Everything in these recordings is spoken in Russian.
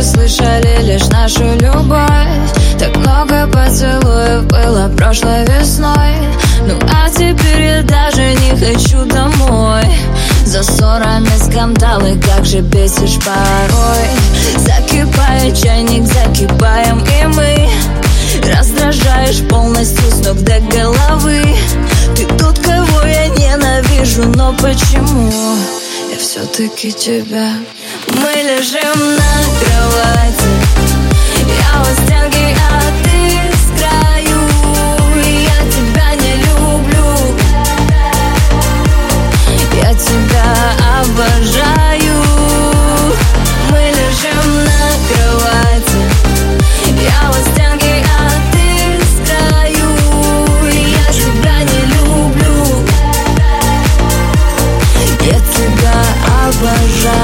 раньше слышали лишь нашу любовь. Так много поцелуев было прошлой весной. Ну а теперь я даже не хочу домой. За ссорами скандалы, как же бесишь порой. Закипает чайник, закипаем и мы. Раздражаешь полностью с ног до головы. Ты тот, кого я ненавижу, но почему? Я все-таки тебя Мы лежим на кровати. Я у стенки, а ты с Я тебя не люблю. Я тебя обожаю. Мы лежим на кровати. Я у стенки, а ты с Я тебя не люблю. Я тебя обожаю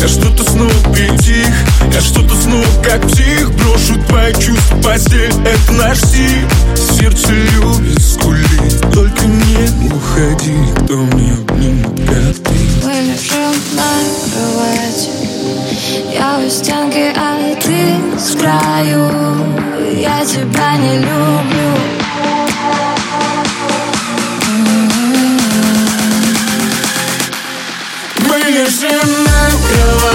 Я что-то снова притих. Я что-то снова как псих. Брошу твои чувства постель Это наш стиль Сердце любит скулить Только не уходи. Кто мне обнимет пятки Мы лежим на кровати Я у стенки, а ты с краю. Я тебя не люблю. лежим на кровати